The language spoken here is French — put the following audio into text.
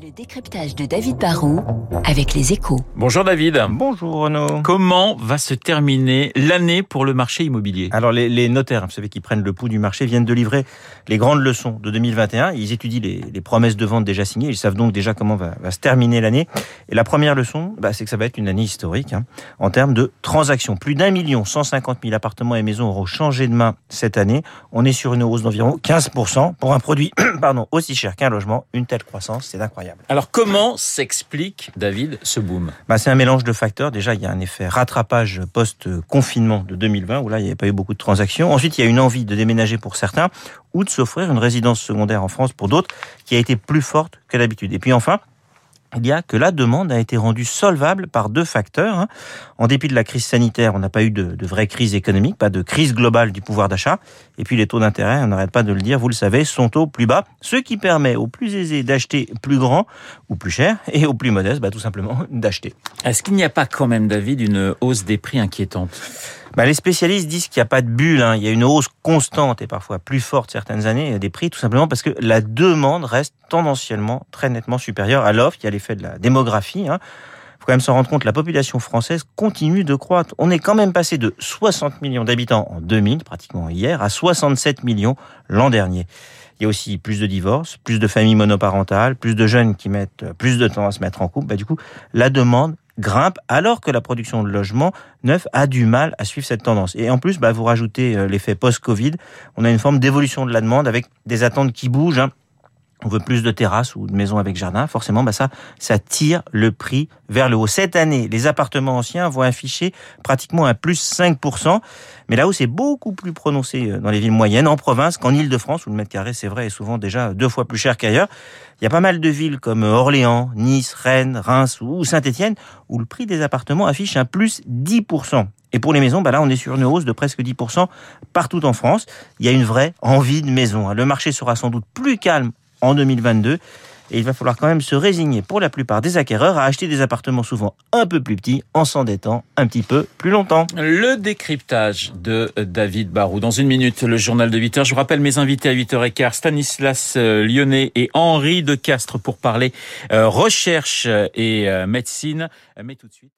Le décryptage de David Barrault avec les échos. Bonjour David. Bonjour Renaud. Comment va se terminer l'année pour le marché immobilier? Alors les, les, notaires, vous savez, qui prennent le pouls du marché, viennent de livrer les grandes leçons de 2021. Ils étudient les, les promesses de vente déjà signées. Ils savent donc déjà comment va, va se terminer l'année. Et la première leçon, bah, c'est que ça va être une année historique hein, en termes de transactions. Plus d'un million, 150 000 appartements et maisons auront changé de main cette année. On est sur une hausse d'environ 15% pour un produit pardon, aussi cher qu'un logement. Une telle croissance, c'est incroyable. Alors comment s'explique, David, ce boom? Bah, C'est un mélange de facteurs. Déjà, il y a un effet rattrapage post-confinement de 2020, où là, il n'y avait pas eu beaucoup de transactions. Ensuite, il y a une envie de déménager pour certains, ou de s'offrir une résidence secondaire en France pour d'autres, qui a été plus forte que d'habitude. Et puis enfin, il y a que la demande a été rendue solvable par deux facteurs. Hein. En dépit de la crise sanitaire, on n'a pas eu de, vraie crise économique, pas de crise globale du pouvoir d'achat. Et puis les taux d'intérêt, on n'arrête pas de le dire, vous le savez, sont au plus bas, ce qui permet aux plus aisés d'acheter plus grand ou plus cher, et aux plus modestes, bah, tout simplement, d'acheter. Est-ce qu'il n'y a pas quand même, David, une hausse des prix inquiétante? Bah, les spécialistes disent qu'il n'y a pas de bulle. Hein. Il y a une hausse constante et parfois plus forte certaines années des prix, tout simplement parce que la demande reste tendanciellement très nettement supérieure à l'offre. Il y a l'effet de la démographie. Hein faut quand même s'en rendre compte, la population française continue de croître. On est quand même passé de 60 millions d'habitants en 2000, pratiquement hier, à 67 millions l'an dernier. Il y a aussi plus de divorces, plus de familles monoparentales, plus de jeunes qui mettent plus de temps à se mettre en couple. Bah, du coup, la demande grimpe alors que la production de logements neufs a du mal à suivre cette tendance. Et en plus, bah, vous rajoutez l'effet post-Covid, on a une forme d'évolution de la demande avec des attentes qui bougent. Hein on veut plus de terrasses ou de maisons avec jardin, forcément, bah ça, ça tire le prix vers le haut. Cette année, les appartements anciens vont afficher pratiquement un plus 5%, mais là où c'est beaucoup plus prononcé euh, dans les villes moyennes, en province, qu'en Ile-de-France, où le mètre carré, c'est vrai, est souvent déjà deux fois plus cher qu'ailleurs. Il y a pas mal de villes comme Orléans, Nice, Rennes, Reims ou Saint-Étienne, où le prix des appartements affiche un plus 10%. Et pour les maisons, bah là, on est sur une hausse de presque 10% partout en France. Il y a une vraie envie de maison. Le marché sera sans doute plus calme en 2022. Et il va falloir quand même se résigner pour la plupart des acquéreurs à acheter des appartements souvent un peu plus petits en s'endettant un petit peu plus longtemps. Le décryptage de David Barou. Dans une minute, le journal de 8h. Je vous rappelle mes invités à 8h15, Stanislas Lyonnais et Henri de Castres pour parler recherche et médecine. Mais tout de suite.